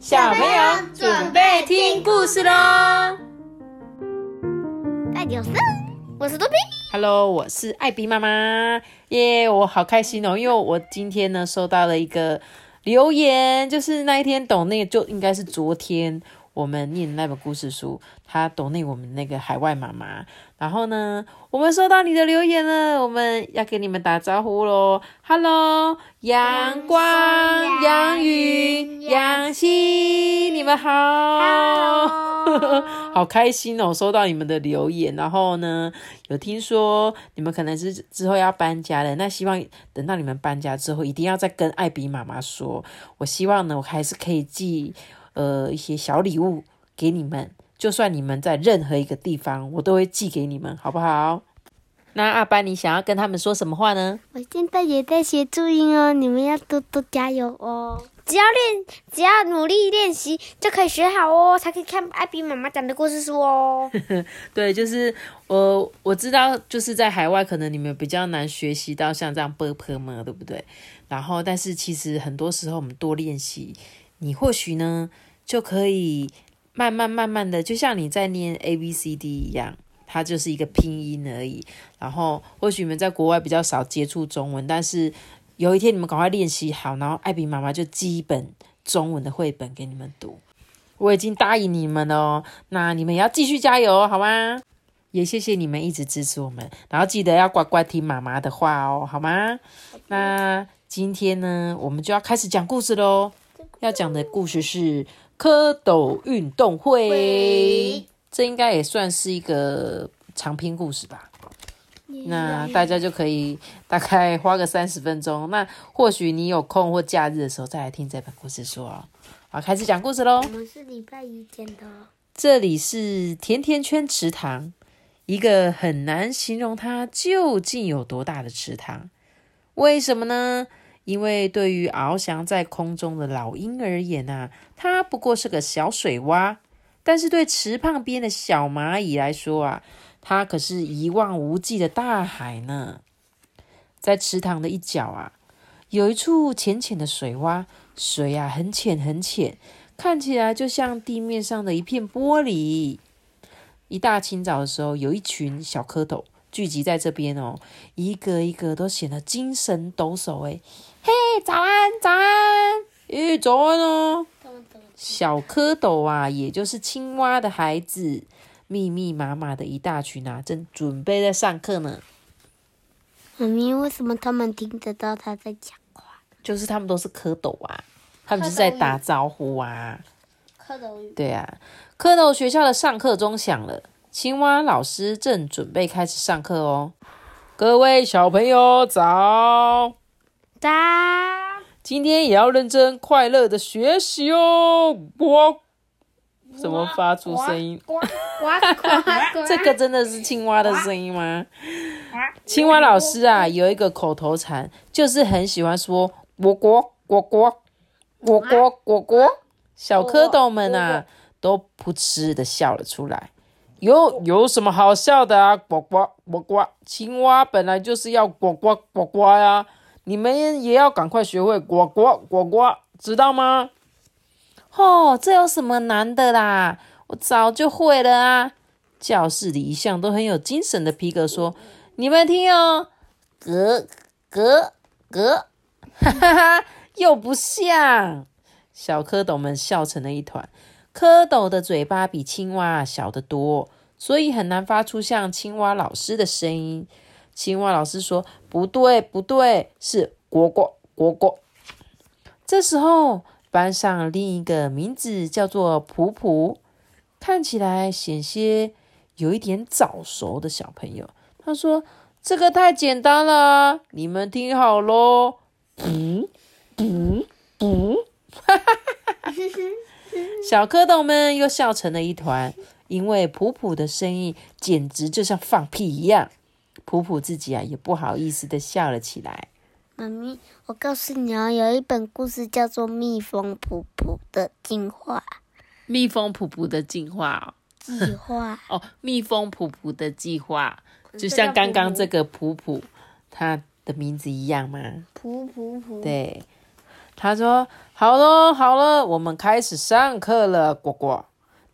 小朋友准备听故事喽！大点声，我是多比。Hello，我是艾比妈妈耶我好开心哦，因为我今天呢收到了一个留言，就是那一天懂那就应该是昨天我们念那本故事书，他懂那我们那个海外妈妈，然后呢，我们收到你的留言了，我们要给你们打招呼喽，Hello，阳光、杨雨、杨希，你们好。好开心哦！收到你们的留言，然后呢，有听说你们可能是之后要搬家了，那希望等到你们搬家之后，一定要再跟艾比妈妈说。我希望呢，我还是可以寄呃一些小礼物给你们，就算你们在任何一个地方，我都会寄给你们，好不好？那阿班，你想要跟他们说什么话呢？我现在也在学注音哦，你们要多多加油哦！只要练，只要努力练习，就可以学好哦，才可以看艾比妈妈讲的故事书哦。对，就是我我知道，就是在海外，可能你们比较难学习到像这样 b p m，对不对？然后，但是其实很多时候我们多练习，你或许呢就可以慢慢慢慢的，就像你在念 a b c d 一样，它就是一个拼音而已。然后，或许你们在国外比较少接触中文，但是有一天你们赶快练习好，然后艾比妈妈就寄一本中文的绘本给你们读。我已经答应你们了哦，那你们也要继续加油哦，好吗？也谢谢你们一直支持我们，然后记得要乖乖听妈妈的话哦，好吗？那今天呢，我们就要开始讲故事喽。要讲的故事是蝌蚪运动会，这应该也算是一个长篇故事吧。那大家就可以大概花个三十分钟。那或许你有空或假日的时候再来听这本故事书哦。好，开始讲故事喽。我们是礼拜一见的哦。这里是甜甜圈池塘，一个很难形容它究竟有多大的池塘。为什么呢？因为对于翱翔在空中的老鹰而言啊，它不过是个小水洼；但是对池旁边的小蚂蚁来说啊，它可是一望无际的大海呢。在池塘的一角啊，有一处浅浅的水洼，水啊很浅很浅。看起来就像地面上的一片玻璃。一大清早的时候，有一群小蝌蚪聚集在这边哦，一个一个都显得精神抖擞。哎，嘿，早安，早安，咦，早安哦！小蝌蚪啊，也就是青蛙的孩子，密密麻麻的一大群啊，正准备在上课呢。妈咪，为什么他们听得到他在讲话？就是他们都是蝌蚪啊，他们就是在打招呼啊。蝌蚪语。对啊，蝌蚪学校的上课钟响了，青蛙老师正准备开始上课哦。各位小朋友早，哒！今天也要认真、快乐的学习哦！呱，怎么发出声音？呱呱呱！这个真的是青蛙的声音吗？青蛙老师啊，有一个口头禅，就是很喜欢说“呱呱呱呱呱呱呱呱”。小蝌蚪们啊，都噗嗤的笑了出来。有有什么好笑的啊？呱呱呱呱！青蛙本来就是要呱呱呱呱呀！你们也要赶快学会呱呱呱呱，知道吗？哦，这有什么难的啦？我早就会了啊！教室里一向都很有精神的皮革说：“你们听哦，咯咯咯，哈哈哈，又不像。”小蝌蚪们笑成了一团。蝌蚪的嘴巴比青蛙小得多，所以很难发出像青蛙老师的声音。青蛙老师说：“不对，不对，是蝈蝈，蝈蝈。”这时候，班上另一个名字叫做普普，看起来险些有一点早熟的小朋友，他说：“这个太简单了，你们听好喽。”嗯嗯嗯，哈哈哈哈！小蝌蚪们又笑成了一团，因为普普的声音简直就像放屁一样。普普自己啊也不好意思的笑了起来。妈咪，我告诉你哦，有一本故事叫做《蜜蜂普普的进化蜜蜂普普的进化计划》。哦，蜜蜂普普的计划，就像刚刚这个普普，它的名字一样吗？普普普。对，他说：“好了好了，我们开始上课了，呱呱。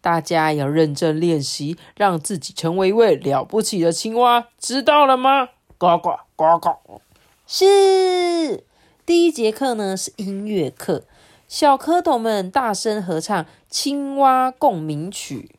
大家要认真练习，让自己成为一位了不起的青蛙，知道了吗？呱呱呱呱。是第一节课呢，是音乐课，小蝌蚪们大声合唱《青蛙共鸣曲》。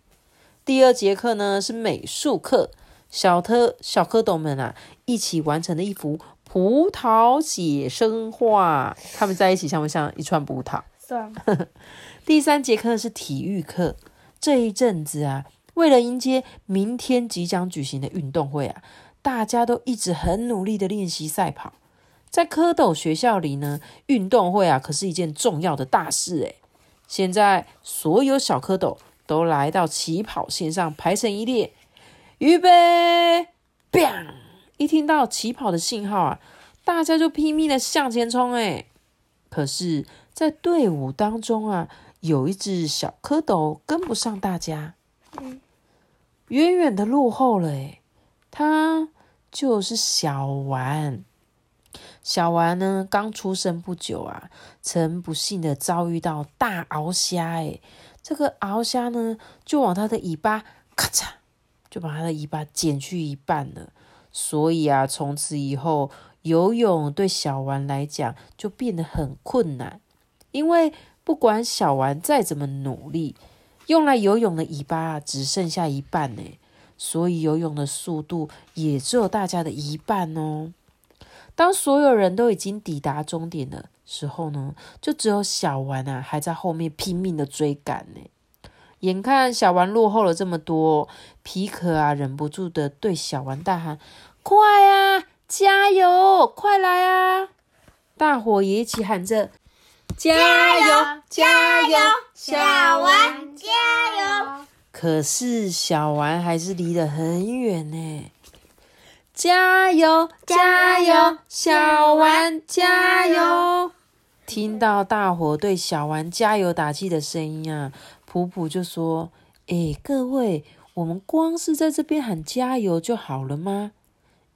第二节课呢，是美术课，小特小蝌蚪们啊，一起完成了一幅。”葡萄写生画，他们在一起像不像一串葡萄？算。第三节课是体育课，这一阵子啊，为了迎接明天即将举行的运动会啊，大家都一直很努力的练习赛跑。在蝌蚪学校里呢，运动会啊可是一件重要的大事诶。现在所有小蝌蚪都来到起跑线上，排成一列，预备砰一听到起跑的信号啊，大家就拼命的向前冲哎！可是，在队伍当中啊，有一只小蝌蚪跟不上大家，远远的落后了哎。它就是小丸。小丸呢，刚出生不久啊，曾不幸的遭遇到大鳌虾哎。这个鳌虾呢，就往它的尾巴咔嚓，就把它的尾巴剪去一半了。所以啊，从此以后游泳对小丸来讲就变得很困难，因为不管小丸再怎么努力，用来游泳的尾巴只剩下一半呢，所以游泳的速度也只有大家的一半哦。当所有人都已经抵达终点的时候呢，就只有小丸啊还在后面拼命的追赶呢。眼看小丸落后了这么多，皮可啊忍不住的对小丸大喊。快啊！加油！快来啊！大伙也一起喊着：“加油！加油！小丸加油！”可是小丸还是离得很远呢。加油！加油！小丸加油！听到大伙对小丸加油打气的声音啊，普普就说：“哎，各位，我们光是在这边喊加油就好了吗？”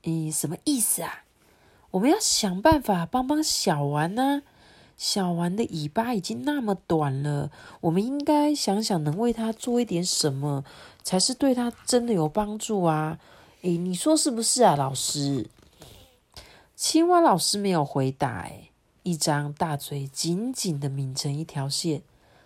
诶，什么意思啊？我们要想办法帮帮小丸呢。小丸的尾巴已经那么短了，我们应该想想能为它做一点什么，才是对它真的有帮助啊！诶，你说是不是啊，老师？青蛙老师没有回答。诶，一张大嘴紧紧的抿成一条线。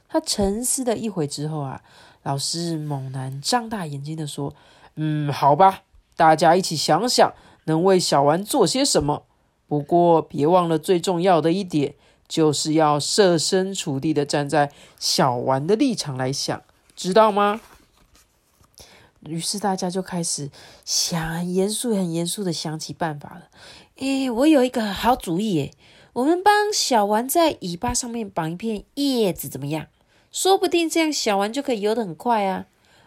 他沉思了一会之后啊，老师猛然张大眼睛的说：“嗯，好吧。”大家一起想想，能为小丸做些什么？不过别忘了最重要的一点，就是要设身处地的站在小丸的立场来想，知道吗？于是大家就开始想，很严肃、很严肃的想起办法了。诶，我有一个好主意，诶，我们帮小丸在尾巴上面绑一片叶子，怎么样？说不定这样小丸就可以游得很快啊！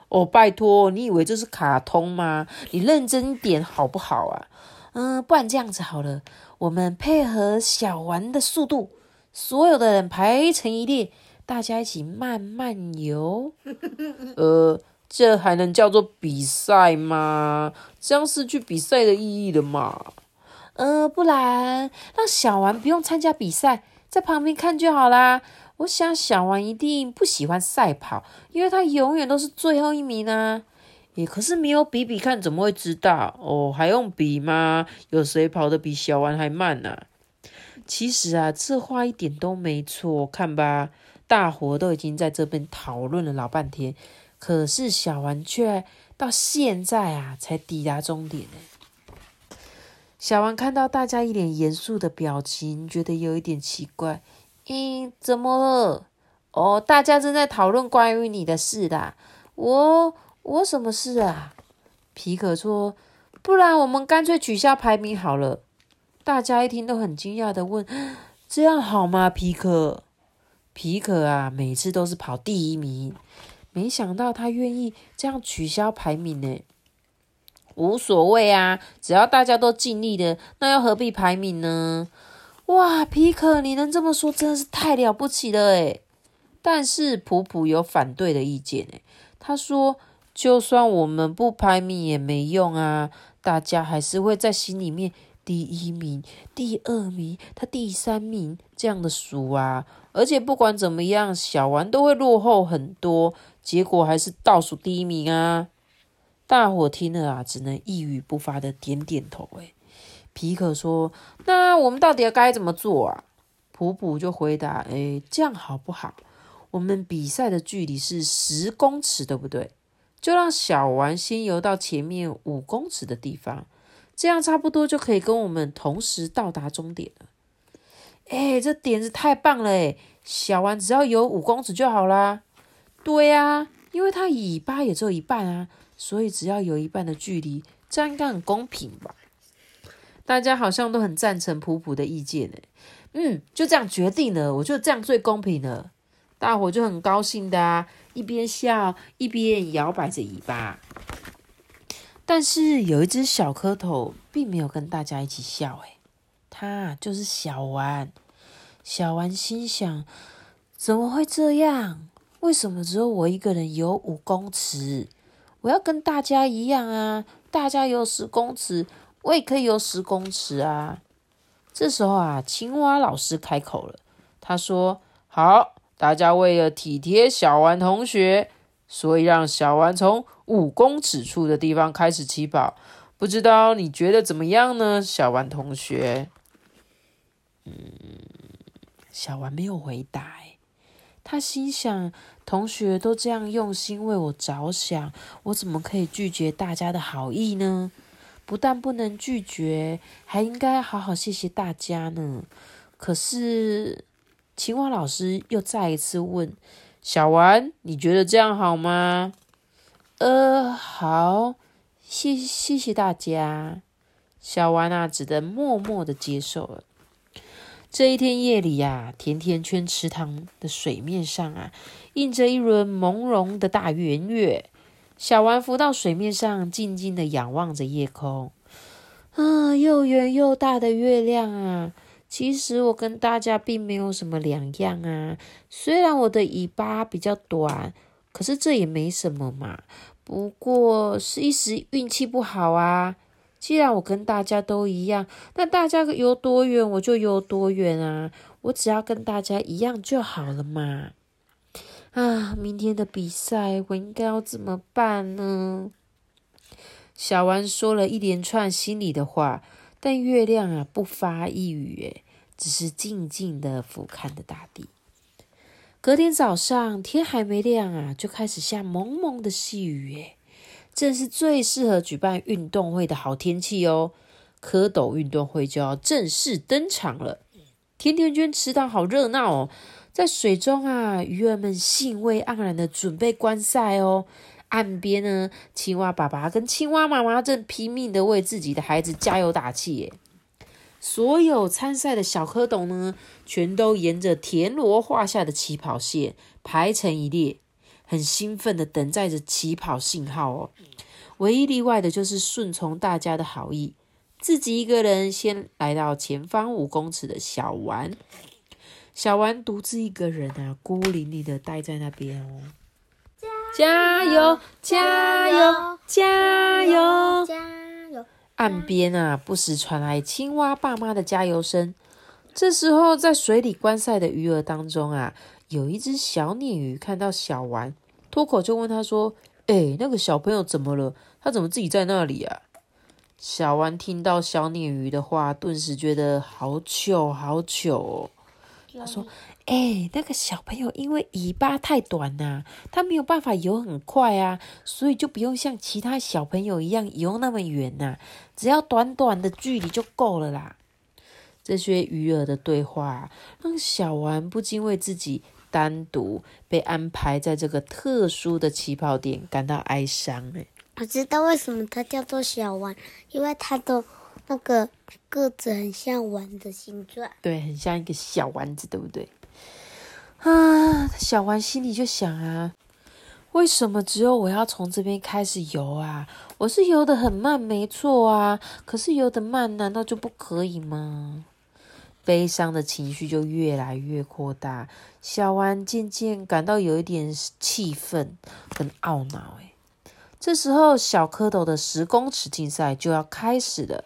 哦，拜托，你以为这是卡通吗？你认真一点好不好啊？嗯，不然这样子好了，我们配合小丸的速度，所有的人排成一列，大家一起慢慢游。呃，这还能叫做比赛吗？这样失去比赛的意义了嘛？呃，不然让小丸不用参加比赛，在旁边看就好啦。我想小丸一定不喜欢赛跑，因为他永远都是最后一名啊！也可是没有比比看，怎么会知道？哦，还用比吗？有谁跑得比小丸还慢呢？其实啊，这话一点都没错。看吧，大伙都已经在这边讨论了老半天，可是小丸却到现在啊才抵达终点呢。小丸看到大家一脸严肃的表情，觉得有一点奇怪。咦，怎么了？哦，大家正在讨论关于你的事啦。我我什么事啊？皮可说，不然我们干脆取消排名好了。大家一听都很惊讶的问：这样好吗？皮可，皮可啊，每次都是跑第一名，没想到他愿意这样取消排名呢。无所谓啊，只要大家都尽力的，那又何必排名呢？哇，皮克，你能这么说，真的是太了不起了诶但是普普有反对的意见诶他说，就算我们不排名也没用啊，大家还是会在心里面第一名、第二名，他第三名这样的数啊。而且不管怎么样，小丸都会落后很多，结果还是倒数第一名啊！大伙听了啊，只能一语不发的点点头。诶皮可说：“那我们到底要该怎么做啊？”普普就回答：“诶这样好不好？我们比赛的距离是十公尺，对不对？就让小丸先游到前面五公尺的地方，这样差不多就可以跟我们同时到达终点了。”哎，这点子太棒了！哎，小丸只要游五公尺就好啦。对呀，因为它尾巴也只有一半啊，所以只要有一半的距离，这样应该很公平吧？大家好像都很赞成普普的意见哎。嗯，就这样决定了，我觉得这样最公平了。大伙就很高兴的啊，一边笑一边摇摆着尾巴。但是有一只小蝌蚪并没有跟大家一起笑哎。它就是小丸，小丸心想：怎么会这样？为什么只有我一个人游五公尺？我要跟大家一样啊！大家游十公尺，我也可以游十公尺啊！这时候啊，青蛙老师开口了，他说：“好，大家为了体贴小丸同学，所以让小丸从五公尺处的地方开始起跑。不知道你觉得怎么样呢，小丸同学？”嗯，小丸没有回答。他心想：同学都这样用心为我着想，我怎么可以拒绝大家的好意呢？不但不能拒绝，还应该好好谢谢大家呢。可是，青蛙老师又再一次问小丸：“你觉得这样好吗？”呃，好，谢谢谢大家。小丸啊，只得默默的接受了。这一天夜里呀，甜甜圈池塘的水面上啊，映着一轮朦胧的大圆月。小丸浮到水面上，静静的仰望着夜空。啊，又圆又大的月亮啊！其实我跟大家并没有什么两样啊。虽然我的尾巴比较短，可是这也没什么嘛。不过是一时运气不好啊。既然我跟大家都一样，那大家游多远我就游多远啊！我只要跟大家一样就好了嘛！啊，明天的比赛我应该要怎么办呢？小丸说了一连串心里的话，但月亮啊不发一语，诶，只是静静的俯瞰着大地。隔天早上天还没亮啊，就开始下蒙蒙的细雨，诶。正是最适合举办运动会的好天气哦！蝌蚪运动会就要正式登场了。甜甜圈池塘好热闹哦，在水中啊，鱼儿们兴味盎然的准备观赛哦。岸边呢，青蛙爸爸跟青蛙妈妈正拼命的为自己的孩子加油打气耶。所有参赛的小蝌蚪呢，全都沿着田螺画下的起跑线排成一列。很兴奋的等待着起跑信号哦，唯一例外的就是顺从大家的好意，自己一个人先来到前方五公尺的小丸。小丸独自一个人啊，孤零零的待在那边哦。加油！加油！加油！加油！岸边啊，不时传来青蛙爸妈的加油声。这时候，在水里观赛的鱼儿当中啊。有一只小鲶鱼看到小丸，脱口就问他说：“哎，那个小朋友怎么了？他怎么自己在那里啊？”小丸听到小鲶鱼的话，顿时觉得好糗，好糗哦。他说：“哎，那个小朋友因为尾巴太短呐，他没有办法游很快啊，所以就不用像其他小朋友一样游那么远呐，只要短短的距离就够了啦。”这些鱼儿的对话让小丸不禁为自己。单独被安排在这个特殊的起跑点，感到哀伤。哎，我知道为什么它叫做小丸，因为它的那个个子很像丸的形状。对，很像一个小丸子，对不对？啊，小丸心里就想啊，为什么只有我要从这边开始游啊？我是游的很慢，没错啊。可是游的慢，难道就不可以吗？悲伤的情绪就越来越扩大，小丸渐渐感到有一点气愤跟懊恼。哎，这时候小蝌蚪的十公尺竞赛就要开始了。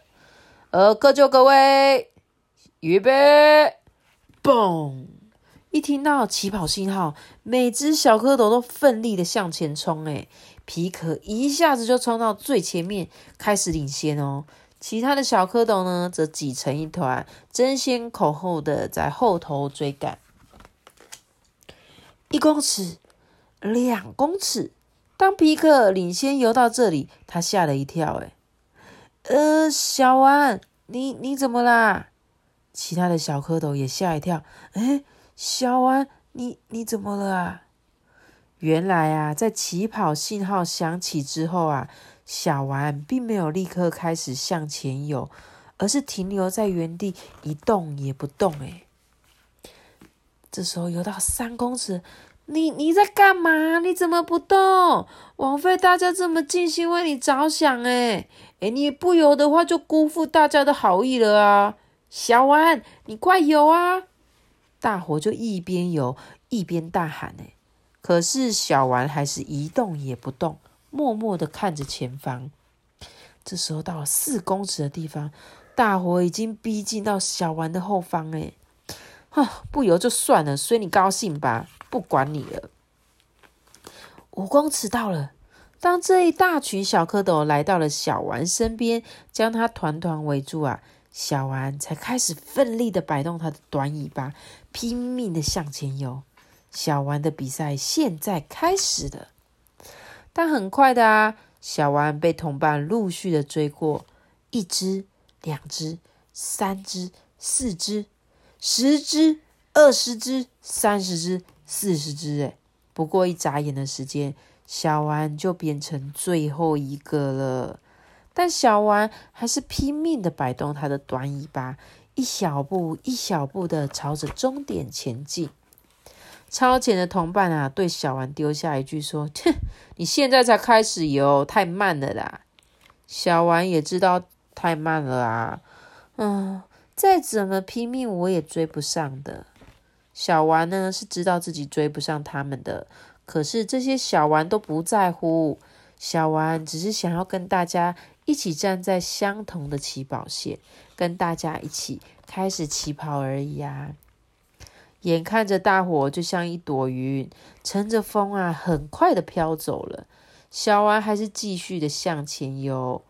呃，各就各位，预备，嘣！一听到起跑信号，每只小蝌蚪都奋力的向前冲。哎，皮可一下子就冲到最前面，开始领先哦。其他的小蝌蚪呢，则挤成一团，争先恐后的在后头追赶。一公尺，两公尺。当皮克领先游到这里，他吓了一跳。哎，呃，小丸，你你怎么啦？其他的小蝌蚪也吓一跳。哎，小丸，你你怎么了啊？原来啊，在起跑信号响起之后啊。小丸并没有立刻开始向前游，而是停留在原地一动也不动。哎，这时候游到三公尺，你你在干嘛？你怎么不动？枉费大家这么尽心为你着想。哎哎，你不游的话，就辜负大家的好意了啊！小丸，你快游啊！大伙就一边游一边大喊。哎，可是小丸还是一动也不动。默默的看着前方，这时候到了四公尺的地方，大伙已经逼近到小丸的后方。哎，啊，不游就算了，随你高兴吧，不管你了。五公尺到了，当这一大群小蝌蚪来到了小丸身边，将它团团围住啊，小丸才开始奋力的摆动它的短尾巴，拼命的向前游。小丸的比赛现在开始了。但很快的啊，小丸被同伴陆续的追过，一只、两只、三只、四只、十只、二十只、三十只、四十只，哎，不过一眨眼的时间，小丸就变成最后一个了。但小丸还是拼命的摆动它的短尾巴，一小步一小步的朝着终点前进。超前的同伴啊，对小丸丢下一句说：“哼，你现在才开始游，太慢了啦。”小丸也知道太慢了啊，嗯，再怎么拼命我也追不上的。小丸呢是知道自己追不上他们的，可是这些小丸都不在乎，小丸只是想要跟大家一起站在相同的起跑线，跟大家一起开始起跑而已啊。眼看着大火就像一朵云，乘着风啊，很快的飘走了。小丸还是继续的向前游，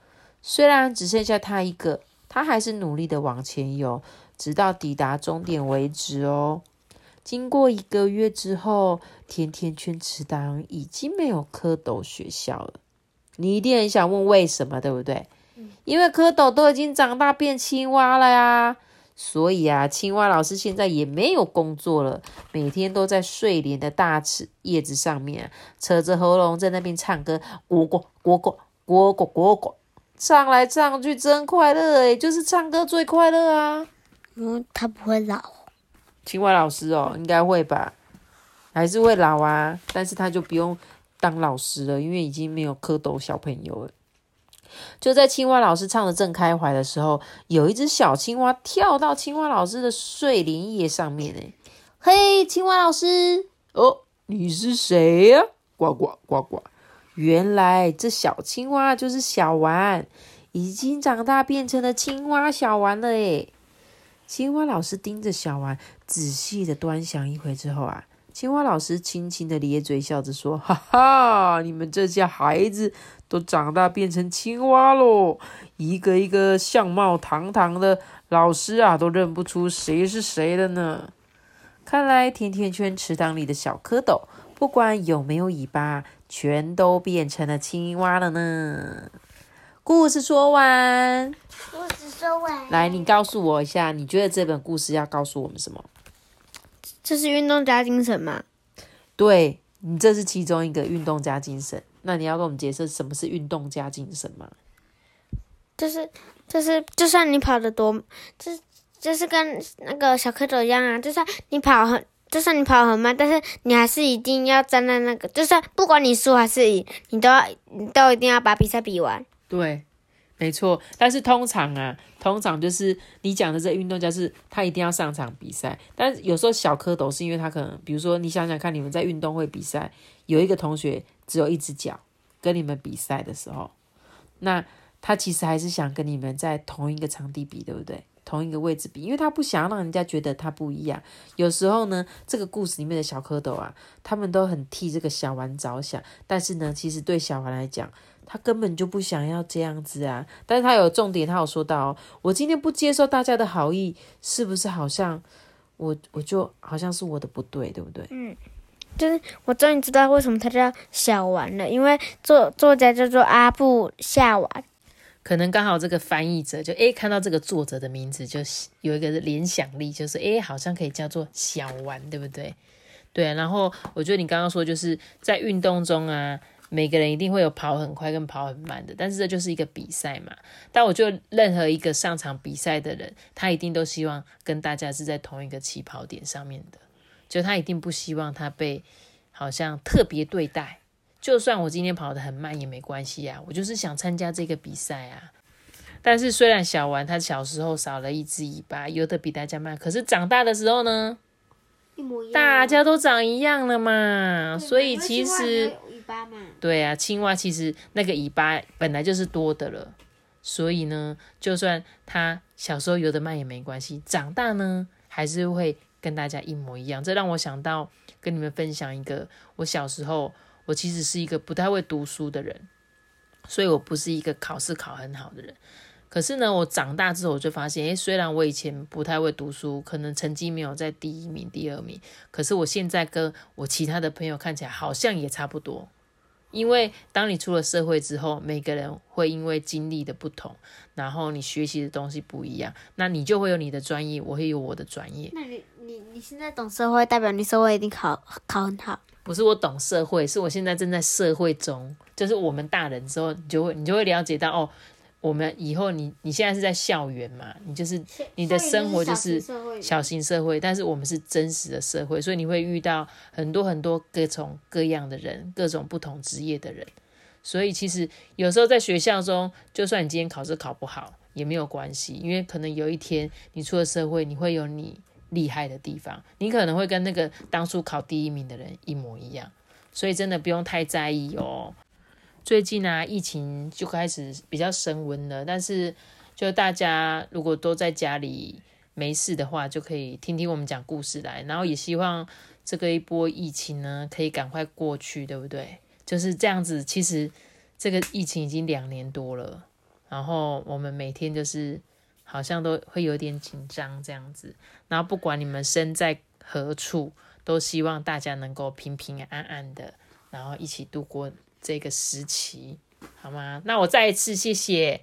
虽然只剩下他一个，他还是努力的往前游，直到抵达终点为止哦。经过一个月之后，甜甜圈池塘已经没有蝌蚪学校了。你一定很想问为什么，对不对？因为蝌蚪都已经长大变青蛙了呀。所以啊，青蛙老师现在也没有工作了，每天都在睡莲的大池叶子上面，扯着喉咙在那边唱歌，呱呱呱呱呱呱呱呱，唱来唱去真快乐诶，就是唱歌最快乐啊。嗯，他不会老。青蛙老师哦，应该会吧，还是会老啊，但是他就不用当老师了，因为已经没有蝌蚪小朋友了。就在青蛙老师唱的正开怀的时候，有一只小青蛙跳到青蛙老师的睡莲叶上面。哎，嘿，青蛙老师，哦，你是谁呀？呱呱呱呱！原来这小青蛙就是小丸，已经长大变成了青蛙小丸了。哎，青蛙老师盯着小丸，仔细的端详一回之后啊，青蛙老师轻轻的咧嘴笑着说：“哈哈，你们这些孩子。”都长大变成青蛙喽，一个一个相貌堂堂的老师啊，都认不出谁是谁的呢。看来甜甜圈池塘里的小蝌蚪，不管有没有尾巴，全都变成了青蛙了呢。故事说完，说完，来，你告诉我一下，你觉得这本故事要告诉我们什么？这是运动加精神吗？对你，这是其中一个运动加精神。那你要跟我们解释什么是运动加精神吗？就是，就是，就算你跑得多，就是，就是跟那个小蝌蚪一样啊。就算你跑很，就算你跑很慢，但是你还是一定要站在那个，就算不管你输还是赢，你都要，你都一定要把比赛比完。对，没错。但是通常啊，通常就是你讲的这运动家是他一定要上场比赛。但有时候小蝌蚪是因为他可能，比如说你想想看，你们在运动会比赛，有一个同学。只有一只脚，跟你们比赛的时候，那他其实还是想跟你们在同一个场地比，对不对？同一个位置比，因为他不想让人家觉得他不一样。有时候呢，这个故事里面的小蝌蚪啊，他们都很替这个小丸着想，但是呢，其实对小丸来讲，他根本就不想要这样子啊。但是他有重点，他有说到，我今天不接受大家的好意，是不是好像我我就好像是我的不对，对不对？嗯，就是我终于知道为什么他叫小丸了，因为作作家叫做阿布夏丸。可能刚好这个翻译者就诶看到这个作者的名字，就有一个联想力，就是诶好像可以叫做小丸，对不对？对。然后我觉得你刚刚说就是在运动中啊，每个人一定会有跑很快跟跑很慢的，但是这就是一个比赛嘛。但我觉得任何一个上场比赛的人，他一定都希望跟大家是在同一个起跑点上面的，就他一定不希望他被好像特别对待。就算我今天跑得很慢也没关系啊，我就是想参加这个比赛啊。但是虽然小丸他小时候少了一只尾巴，游得比大家慢，可是长大的时候呢，一模一样，大家都长一样了嘛。所以其实，尾巴嘛，对啊，青蛙其实那个尾巴本来就是多的了。所以呢，就算它小时候游得慢也没关系，长大呢还是会跟大家一模一样。这让我想到跟你们分享一个我小时候。我其实是一个不太会读书的人，所以我不是一个考试考很好的人。可是呢，我长大之后我就发现，诶，虽然我以前不太会读书，可能成绩没有在第一名、第二名，可是我现在跟我其他的朋友看起来好像也差不多。因为当你出了社会之后，每个人会因为经历的不同，然后你学习的东西不一样，那你就会有你的专业，我会有我的专业。那你你你现在懂社会，代表你社会一定考考很好。不是我懂社会，是我现在正在社会中，就是我们大人之后，你就会你就会了解到哦，我们以后你你现在是在校园嘛，你就是你的生活就是小型社会，但是我们是真实的社会，所以你会遇到很多很多各种各样的人，各种不同职业的人，所以其实有时候在学校中，就算你今天考试考不好也没有关系，因为可能有一天你出了社会，你会有你。厉害的地方，你可能会跟那个当初考第一名的人一模一样，所以真的不用太在意哦。最近啊，疫情就开始比较升温了，但是就大家如果都在家里没事的话，就可以听听我们讲故事来，然后也希望这个一波疫情呢可以赶快过去，对不对？就是这样子。其实这个疫情已经两年多了，然后我们每天就是。好像都会有点紧张这样子，然后不管你们身在何处，都希望大家能够平平安安的，然后一起度过这个时期，好吗？那我再一次谢谢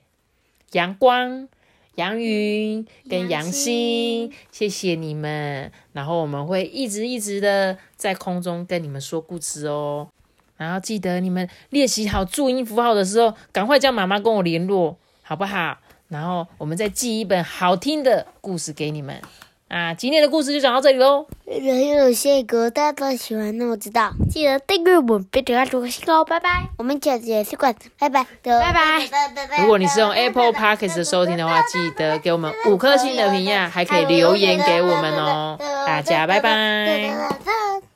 阳光、杨云跟杨星，谢谢你们。然后我们会一直一直的在空中跟你们说故事哦。然后记得你们练习好注音符号的时候，赶快叫妈妈跟我联络，好不好？然后我们再寄一本好听的故事给你们啊！今天的故事就讲到这里喽。人有些歌大家都喜欢，那我知道，记得订阅我们，别点开五颗星哦，拜拜！我们下次也是管，拜拜，拜拜。如果你是用 Apple Podcast 收听的话，记得给我们五颗星的评价，还可以留言给我们哦。大家拜拜。